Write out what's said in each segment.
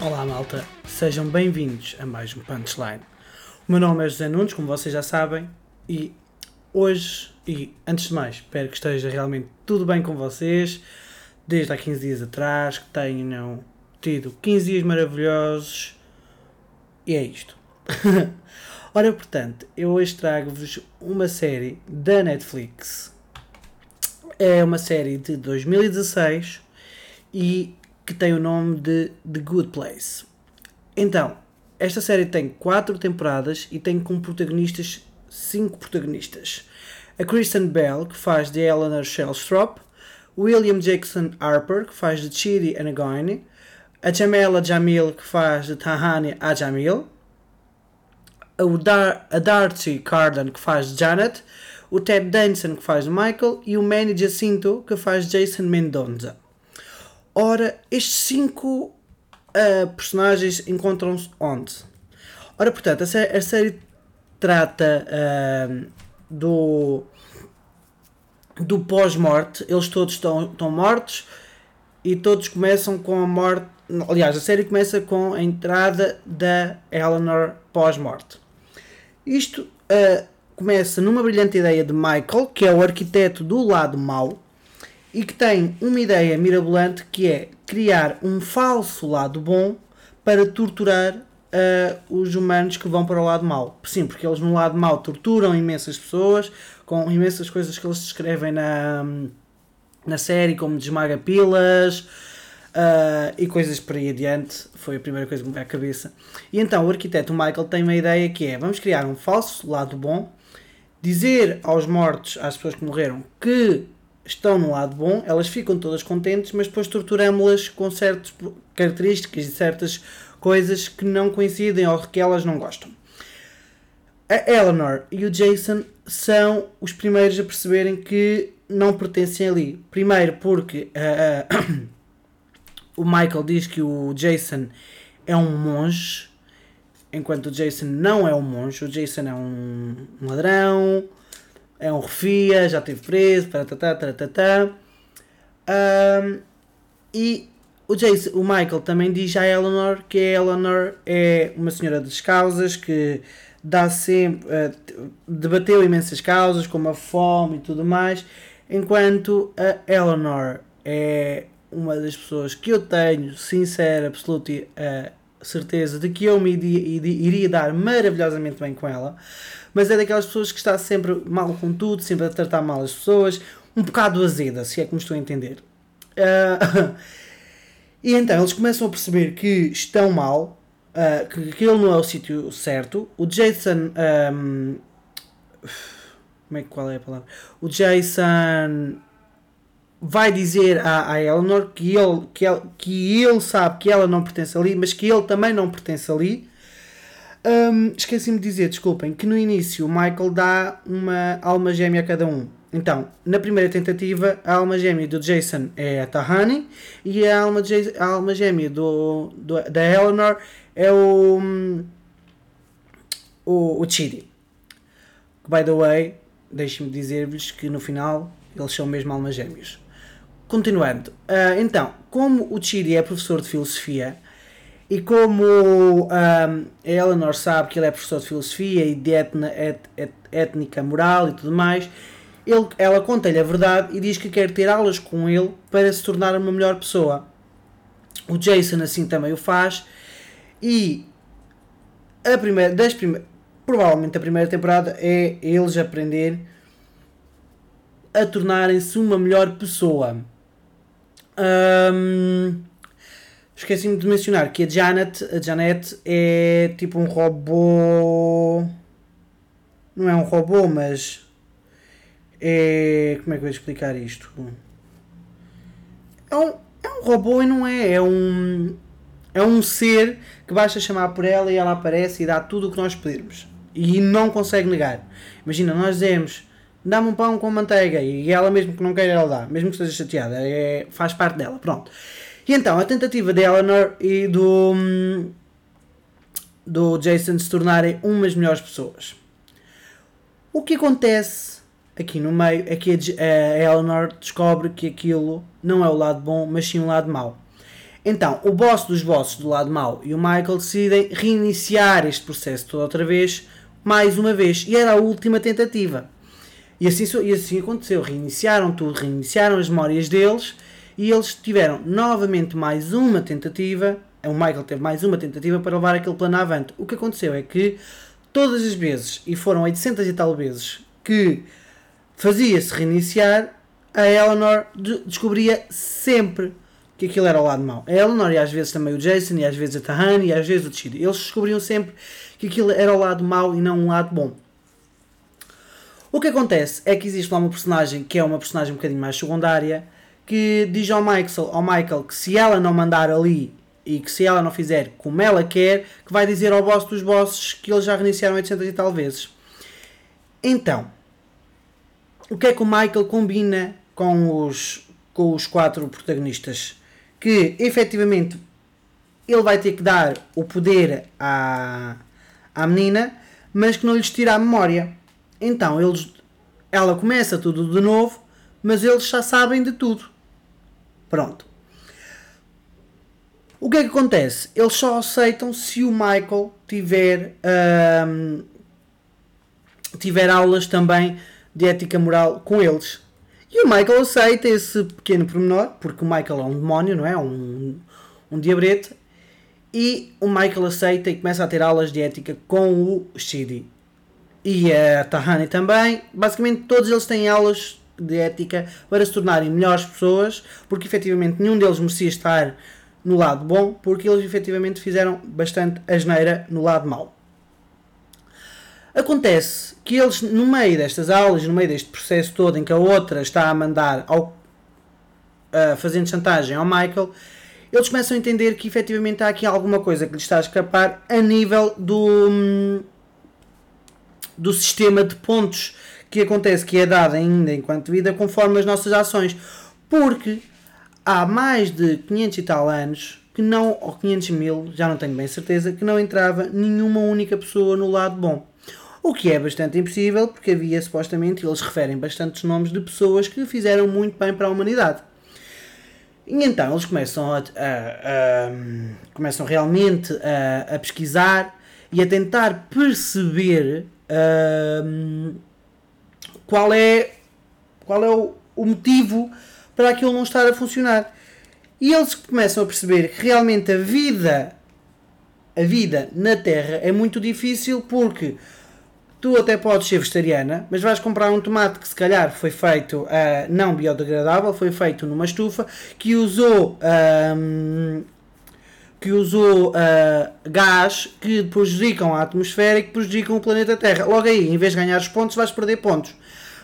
Olá malta, sejam bem-vindos a mais um Punchline. O meu nome é José Nunes, como vocês já sabem, e hoje, e antes de mais, espero que esteja realmente tudo bem com vocês, desde há 15 dias atrás, que tenham tido 15 dias maravilhosos, e é isto. Ora, portanto, eu hoje trago-vos uma série da Netflix. É uma série de 2016 e que tem o nome de The Good Place. Então, esta série tem 4 temporadas e tem como protagonistas 5 protagonistas. A Kristen Bell, que faz de Eleanor Shellstrop, William Jackson Harper, que faz de Chidi Anagoini, a Jamela Jamil, que faz de Tahani Ajamil, o Dar a Darcy Carden, que faz de Janet, o Ted Danson, que faz de Michael, e o Manny Jacinto, que faz de Jason Mendoza. Ora, estes cinco uh, personagens encontram-se onde? Ora, portanto, a, sé a série trata uh, do, do pós-morte. Eles todos estão, estão mortos e todos começam com a morte. Aliás, a série começa com a entrada da Eleanor pós-morte. Isto uh, começa numa brilhante ideia de Michael, que é o arquiteto do lado mau, e que tem uma ideia mirabolante que é criar um falso lado bom para torturar uh, os humanos que vão para o lado mau. Sim, porque eles no lado mau torturam imensas pessoas com imensas coisas que eles descrevem na, na série, como desmaga pilas. Uh, e coisas por aí adiante, foi a primeira coisa que me veio à cabeça. E então o arquiteto Michael tem uma ideia que é: vamos criar um falso lado bom, dizer aos mortos, às pessoas que morreram, que estão no lado bom, elas ficam todas contentes, mas depois torturamos-las com certas características e certas coisas que não coincidem ou que elas não gostam. A Eleanor e o Jason são os primeiros a perceberem que não pertencem ali. Primeiro porque uh, o Michael diz que o Jason é um monge, enquanto o Jason não é um monge. O Jason é um ladrão, é um refia, já esteve preso, tatatá, tatatá. Um, e o, Jason, o Michael também diz à Eleanor que a Eleanor é uma senhora das causas que dá sempre uh, debateu imensas causas como a fome e tudo mais, enquanto a Eleanor é uma das pessoas que eu tenho sincera, absoluta uh, certeza de que eu me iria, iria dar maravilhosamente bem com ela mas é daquelas pessoas que está sempre mal com tudo, sempre a tratar mal as pessoas, um bocado azeda, se é que me estou a entender. Uh, e então eles começam a perceber que estão mal, uh, que aquele não é o sítio certo. O Jason. Um, como é que qual é a palavra? O Jason vai dizer à, Eleanor que ele, que, ele, que ele sabe que ela não pertence ali, mas que ele também não pertence ali. Um, Esqueci-me de dizer, desculpem, que no início o Michael dá uma alma gêmea a cada um. Então, na primeira tentativa, a alma gêmea do Jason é a Tahani e a alma, a alma gêmea do, do, da Eleanor é o, o, o Chidi. By the way, deixem-me dizer-vos que no final eles são mesmo almas gêmeas. Continuando, uh, então, como o Chidi é professor de filosofia, e como um, a Eleanor sabe que ele é professor de filosofia e de etna, et, et, étnica moral e tudo mais, ele, ela conta-lhe a verdade e diz que quer ter aulas com ele para se tornar uma melhor pessoa. O Jason assim também o faz e a primeira, das prime, provavelmente a primeira temporada é eles aprender a tornarem-se uma melhor pessoa. Um, Esqueci-me de mencionar que a Janet, a Janet é tipo um robô. Não é um robô, mas. É. Como é que eu vou explicar isto? É um, é um robô e não é. É um. É um ser que basta chamar por ela e ela aparece e dá tudo o que nós pedirmos. E não consegue negar. Imagina, nós dizemos dá-me um pão com manteiga e ela mesmo que não queira ela dá, mesmo que esteja chateada, é, faz parte dela, pronto. E então, a tentativa de Eleanor e do, do Jason se tornarem umas melhores pessoas. O que acontece aqui no meio é que a Eleanor descobre que aquilo não é o lado bom, mas sim o lado mau. Então, o boss dos bosses do lado mau e o Michael decidem reiniciar este processo todo outra vez, mais uma vez. E era a última tentativa. E assim, e assim aconteceu. Reiniciaram tudo, reiniciaram as memórias deles e eles tiveram novamente mais uma tentativa. O Michael teve mais uma tentativa para levar aquele plano avante. O que aconteceu é que todas as vezes, e foram 800 e tal vezes, que fazia-se reiniciar, a Eleanor descobria sempre que aquilo era o lado mau. A Eleanor e às vezes também o Jason, e às vezes a Tahani, e às vezes o Chidi. Eles descobriam sempre que aquilo era o lado mau e não um lado bom. O que acontece é que existe lá uma personagem que é uma personagem um bocadinho mais secundária que diz ao Michael, ao Michael que se ela não mandar ali e que se ela não fizer como ela quer, que vai dizer ao boss dos bosses que eles já reiniciaram 800 e tal vezes. Então, o que é que o Michael combina com os, com os quatro protagonistas? Que efetivamente ele vai ter que dar o poder à, à menina, mas que não lhes tira a memória. Então eles, ela começa tudo de novo, mas eles já sabem de tudo. Pronto. O que é que acontece? Eles só aceitam se o Michael tiver, hum, tiver aulas também de ética moral com eles. E o Michael aceita esse pequeno pormenor, porque o Michael é um demónio, não é? Um, um diabrete. E o Michael aceita e começa a ter aulas de ética com o Shidi. E a Tahani também. Basicamente, todos eles têm aulas de ética para se tornarem melhores pessoas, porque efetivamente nenhum deles merecia estar no lado bom, porque eles efetivamente fizeram bastante asneira no lado mau. Acontece que eles, no meio destas aulas, no meio deste processo todo em que a outra está a mandar, ao, fazendo chantagem ao Michael, eles começam a entender que efetivamente há aqui alguma coisa que lhes está a escapar a nível do, do sistema de pontos que acontece, que é dado ainda enquanto vida, conforme as nossas ações. Porque há mais de 500 e tal anos que não, ou 500 mil, já não tenho bem certeza, que não entrava nenhuma única pessoa no lado bom. O que é bastante impossível, porque havia supostamente, eles referem bastantes nomes de pessoas que fizeram muito bem para a humanidade. E então eles começam, a, a, a começam realmente a, a, pesquisar e a tentar perceber qual é, qual é o, o motivo para aquilo não estar a funcionar. E eles começam a perceber que realmente a vida, a vida na Terra é muito difícil porque tu até podes ser vegetariana, mas vais comprar um tomate que se calhar foi feito uh, não biodegradável, foi feito numa estufa que usou que usou uh, gás que prejudicam a atmosfera e que prejudicam o planeta Terra. Logo aí, em vez de ganhar os pontos, vais perder pontos.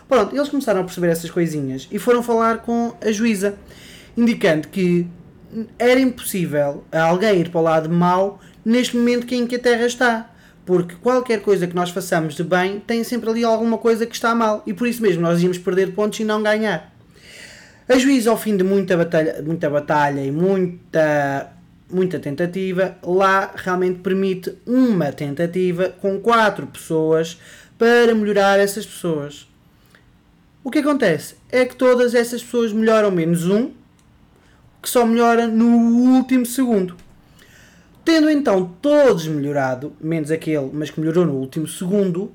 Pronto, eles começaram a perceber essas coisinhas e foram falar com a juíza, indicando que era impossível alguém ir para o lado mau neste momento em que a Terra está. Porque qualquer coisa que nós façamos de bem tem sempre ali alguma coisa que está mal. E por isso mesmo nós íamos perder pontos e não ganhar. A juíza, ao fim de muita batalha, muita batalha e muita, muita tentativa, lá realmente permite uma tentativa com quatro pessoas para melhorar essas pessoas. O que acontece é que todas essas pessoas melhoram menos um, que só melhora no último segundo. Tendo então todos melhorado, menos aquele, mas que melhorou no último segundo,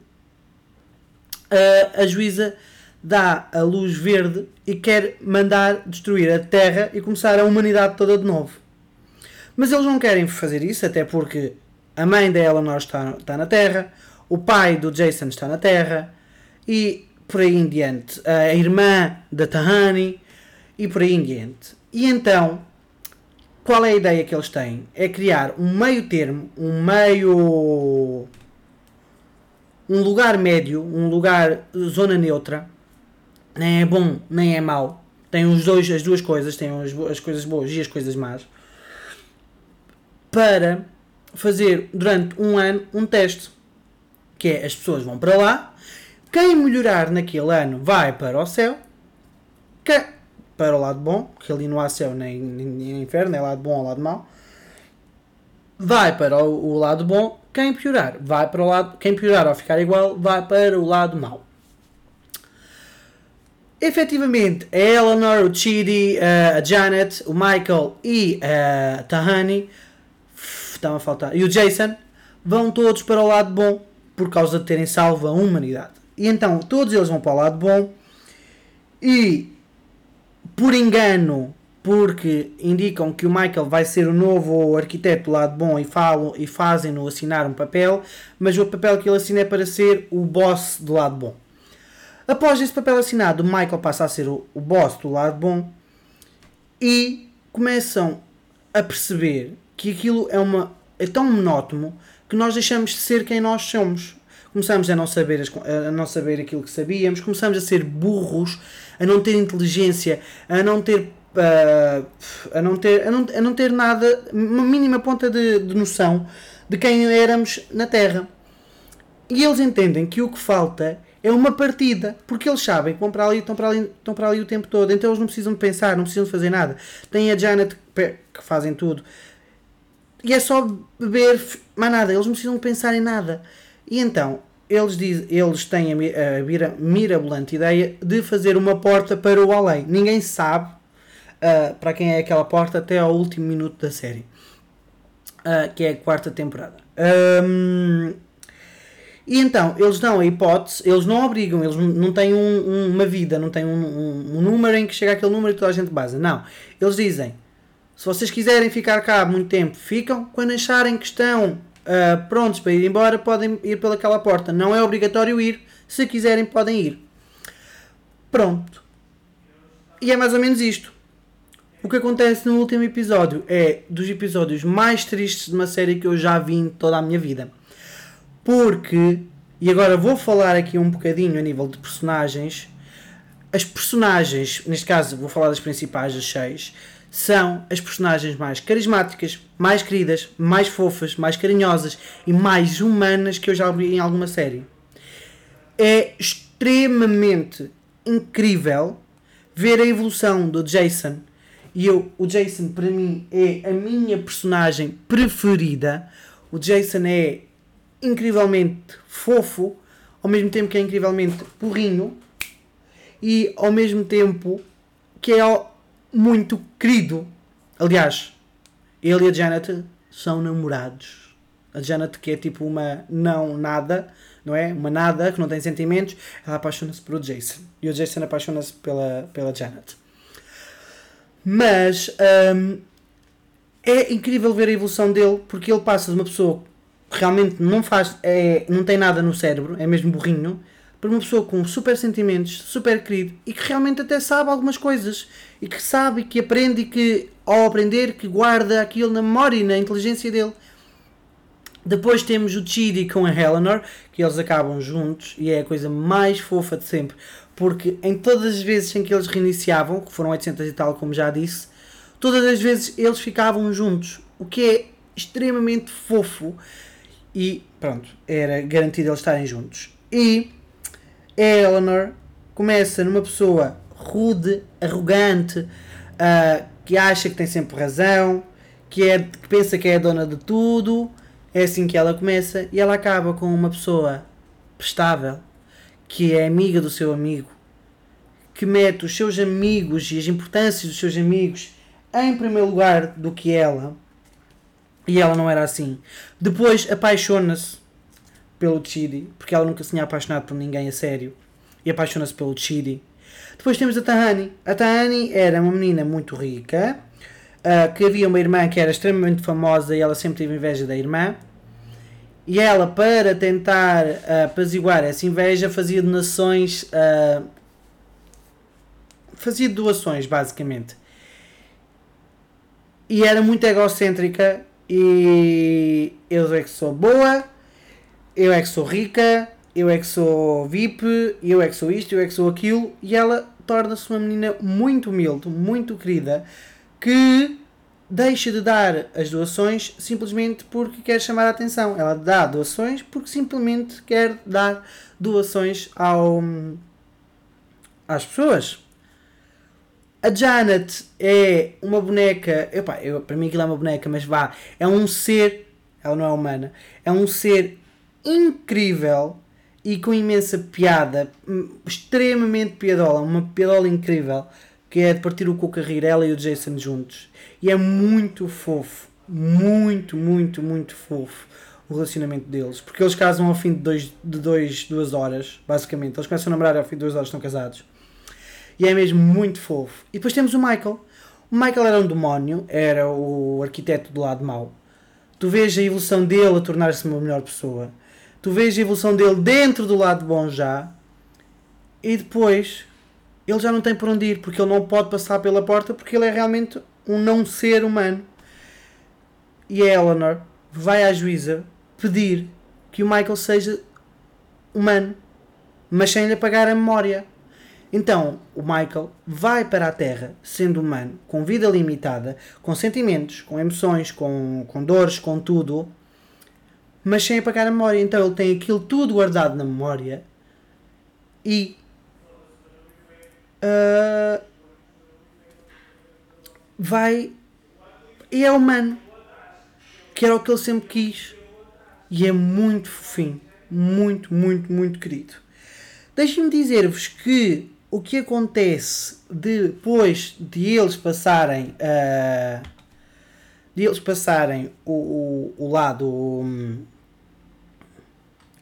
a, juíza dá a luz verde e quer mandar destruir a Terra e começar a humanidade toda de novo. Mas eles não querem fazer isso, até porque a mãe da Eleanor está, está na Terra, o pai do Jason está na Terra e por aí em diante. A irmã da Tahani e por aí em diante. E então, qual é a ideia que eles têm? É criar um meio termo, um meio. um lugar médio, um lugar zona neutra. Nem é bom, nem é mau. Tem os dois, as duas coisas, tem as, as coisas boas e as coisas más. Para fazer durante um ano um teste. Que é as pessoas vão para lá quem melhorar naquele ano vai para o céu, quem, para o lado bom, que ali não há céu nem, nem, inferno, é lado bom ou lado mau. Vai para o, o, lado bom, quem piorar vai para o lado, quem piorar ou ficar igual vai para o lado mau. efetivamente, a Eleanor, o Chidi, uh, a Janet, o Michael e a Tahani, estava a faltar, e o Jason, vão todos para o lado bom por causa de terem salvo a humanidade. E então todos eles vão para o lado bom e por engano, porque indicam que o Michael vai ser o novo arquiteto do lado bom e, falam, e fazem-no assinar um papel, mas o papel que ele assina é para ser o boss do lado bom. Após esse papel assinado, o Michael passa a ser o, o boss do lado bom e começam a perceber que aquilo é, uma, é tão monótono que nós deixamos de ser quem nós somos. Começamos a não, saber as, a não saber aquilo que sabíamos, começamos a ser burros, a não ter inteligência, a não ter Uh, a, não ter, a, não, a não ter nada, uma mínima ponta de, de, noção de quem éramos na Terra. E eles entendem que o que falta é uma partida, porque eles sabem que vão para ali, estão para ali, estão para ali o tempo todo, então eles não precisam de pensar, não precisam de fazer nada. Tem a Janet que fazem tudo. E é só beber, mais nada, eles não precisam pensar em nada. E então, eles, diz, eles têm a, a mirabolante ideia de fazer uma porta para o além. Ninguém sabe uh, para quem é aquela porta até ao último minuto da série, uh, que é a quarta temporada. Um, e então, eles dão a hipótese, eles não obrigam, eles não têm um, uma vida, não têm um, um, um, número em que chega aquele número e toda a gente base. Não. Eles dizem: se vocês quiserem ficar cá muito tempo, ficam. Quando acharem que estão uh, prontos para ir embora, podem ir pelaquela porta. Não é obrigatório ir. Se quiserem, podem ir. Pronto. E é mais ou menos isto. O que acontece no último episódio é dos episódios mais tristes de uma série que eu já vi em toda a minha vida. Porque, e agora vou falar aqui um bocadinho a nível de personagens. As personagens, neste caso vou falar das principais, das seis, são as personagens mais carismáticas, mais queridas, mais fofas, mais carinhosas e mais humanas que eu já vi em alguma série. É extremamente incrível ver a evolução do Jason e eu, o Jason para mim é a minha personagem preferida. O Jason é incrivelmente fofo, ao mesmo tempo que é incrivelmente porrinho e ao mesmo tempo que é muito querido. Aliás, ele e a Janet são namorados. A Janet que é tipo uma não nada, não é? Uma nada que não tem sentimentos, ela apaixona-se pelo Jason. E o Jason apaixona-se pela, pela Janet. Mas hum, é incrível ver a evolução dele porque ele passa de uma pessoa que realmente não faz, é, não tem nada no cérebro, é mesmo burrinho, para uma pessoa com super sentimentos, super querido e que realmente até sabe algumas coisas e que sabe, que aprende e que ao aprender que guarda aquilo na memória e na inteligência dele. Depois temos o Chidi com a Eleanor, que eles acabam juntos e é a coisa mais fofa de sempre, porque em todas as vezes em que eles reiniciavam, que foram 800 e tal, como já disse, todas as vezes eles ficavam juntos, o que é extremamente fofo e pronto, era garantido eles estarem juntos. E Eleanor começa numa pessoa rude, arrogante, uh, que acha que tem sempre razão, que, é, que pensa que é a dona de tudo. É assim que ela começa e ela acaba com uma pessoa prestável, que é amiga do seu amigo, que mete os seus amigos e as importâncias dos seus amigos em primeiro lugar do que ela. E ela não era assim. Depois apaixona-se pelo Chidi, porque ela nunca se tinha apaixonado por ninguém a sério. E apaixona-se pelo Chidi. Depois temos a Tahani. A Tahani era uma menina muito rica, uh, que havia uma irmã que era extremamente famosa e ela sempre teve inveja da irmã. E ela, para tentar uh, apaziguar essa inveja, fazia donações. Uh, fazia doações, basicamente. E era muito egocêntrica. E eu é que sou boa, eu é que sou rica, eu é que sou VIP, eu é que sou isto, eu é que sou aquilo. E ela torna-se uma menina muito humilde, muito querida, que deixa de dar as doações simplesmente porque quer chamar a atenção. Ela dá doações porque simplesmente quer dar doações ao, às pessoas. A Janet é uma boneca. Epá, eu, para mim aquilo é uma boneca, mas vá. É um ser. Ela não é humana. É um ser incrível. e com imensa piada, hum, extremamente piadola, uma piadola incrível, que é de partir o cu a rir, ela e o Jason juntos. E é muito fofo, muito, muito, muito fofo o relacionamento deles, porque eles casam ao fim de, dois, de dois, duas horas, basicamente. Eles começam a namorar ao fim de duas horas, estão casados. E é mesmo muito fofo. E depois temos o Michael. O Michael era um demónio, era o arquiteto do lado mau. Tu vês a evolução dele a tornar-se uma melhor pessoa. Tu vês a evolução dele dentro do lado bom já. E depois ele já não tem por onde ir, porque ele não pode passar pela porta porque ele é realmente um não ser humano. E a Eleanor vai à juíza pedir que o Michael seja humano, mas sem lhe apagar a memória. Então, o Michael vai para a Terra, sendo humano, com vida limitada, com sentimentos, com emoções, com, com dores, com tudo, mas sem apagar a memória. Então, ele tem aquilo tudo guardado na memória e. Uh, vai. E é humano. Que era o que ele sempre quis. E é muito fofinho. Muito, muito, muito querido. Deixem-me dizer-vos que o que acontece depois de eles passarem uh, de eles passarem o, o, o lado um,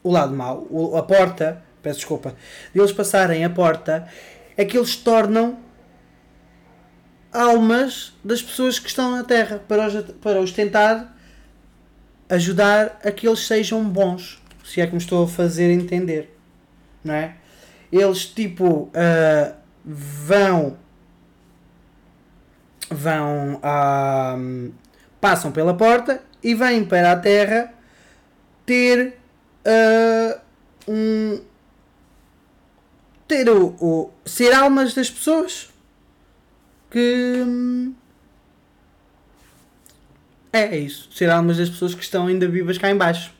o lado mau, o, a porta, peço desculpa, de eles passarem a porta, é que eles tornam almas das pessoas que estão na Terra para os, para os tentar ajudar a que eles sejam bons, se é que me estou a fazer entender, não é? eles tipo uh, vão vão uh, passam pela porta e vêm para a terra ter uh, um ter o, o, ser almas das pessoas que hum, é, isso ser almas das pessoas que estão ainda vivas cá embaixo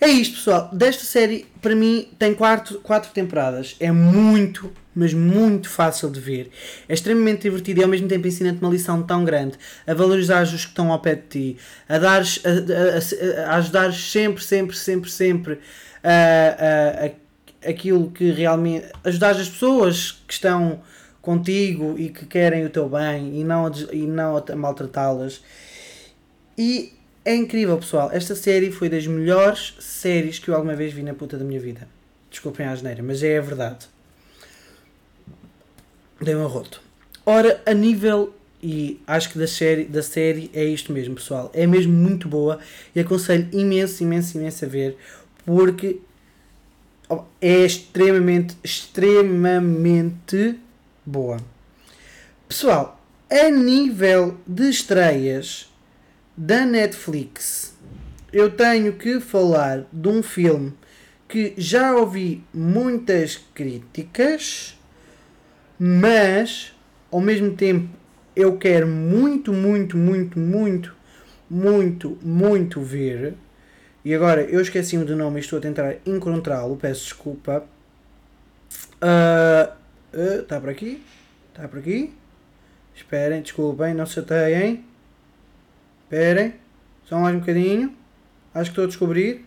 é isto, pessoal. Desta série, para mim, tem quatro, quatro temporadas. É muito, mas muito fácil de ver. É extremamente divertido e ao mesmo tempo ensina-te uma lição tão grande. A valorizar os que estão ao pé de ti. A, dares, a, a, a ajudar sempre, sempre, sempre, sempre a, a, aquilo que realmente. Ajudar as pessoas que estão contigo e que querem o teu bem e não, e não a maltratá-las. E é incrível, pessoal. Esta série foi das melhores séries que eu alguma vez vi na puta da minha vida. Desculpem a asneira, mas é a verdade. Dei um arroto. Ora, a nível. E acho que da série, da série é isto mesmo, pessoal. É mesmo muito boa e aconselho imenso, imenso, imenso a ver porque é extremamente, extremamente boa. Pessoal, a nível de estreias, da Netflix, eu tenho que falar de um filme que já ouvi muitas críticas, mas ao mesmo tempo eu quero muito, muito, muito, muito, muito, muito ver. E agora eu esqueci-me do nome e estou a tentar encontrá-lo, peço desculpa. Está uh, uh, por aqui? Está por aqui? Esperem, desculpem, não se chateiem. Esperem. Só mais um bocadinho. Acho que estou a descobrir.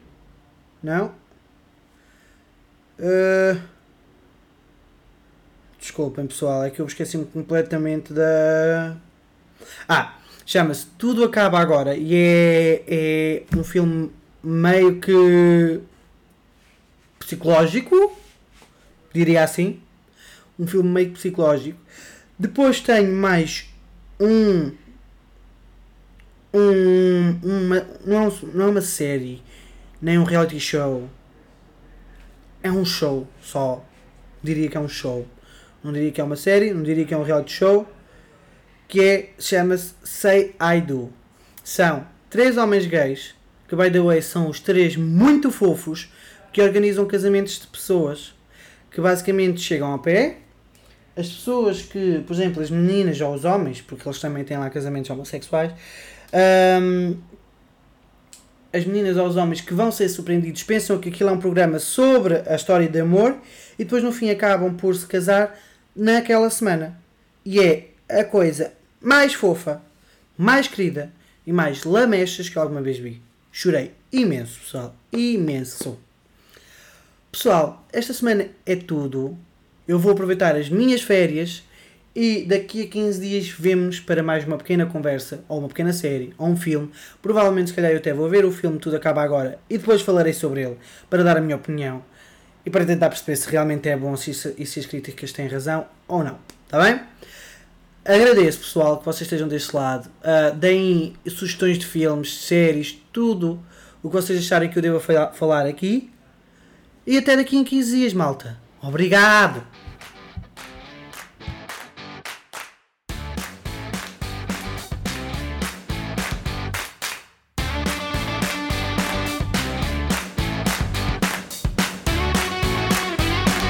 Não. Uh... Desculpem pessoal, é que eu esqueci-me completamente da. Ah, chama-se Tudo Acaba Agora e é, é um filme meio que psicológico, diria assim. Um filme meio psicológico. Depois tenho mais um um, uma, não, é não é uma série, nem um reality show. É um show só. Diria que é um show. Não diria que é uma série, não diria que é um reality show. Que é, chama-se Say I Do. São três homens gays, que by the way são os três muito fofos, que organizam casamentos de pessoas que basicamente chegam a pé. As pessoas que, por exemplo, as meninas ou os homens, porque eles também têm lá casamentos homossexuais, um, as meninas ou os homens que vão ser surpreendidos pensam que aquilo é um programa sobre a história de amor e depois no fim acabam por se casar naquela semana. E é a coisa mais fofa, mais querida e mais lamechas que alguma vez vi. Chorei imenso, pessoal. Imenso. Pessoal, esta semana é tudo. Eu vou aproveitar as minhas férias e daqui a 15 dias vemos para mais uma pequena conversa, ou uma pequena série, ou um filme. Provavelmente, se calhar, eu até vou ver o filme Tudo Acaba Agora e depois falarei sobre ele para dar a minha opinião e para tentar perceber se realmente é bom se, e se as críticas têm razão ou não. Está bem? Agradeço, pessoal, que vocês estejam deste lado. Uh, deem sugestões de filmes, séries, tudo o que vocês acharem que eu devo falar aqui. E até daqui em 15 dias, malta. Obrigado!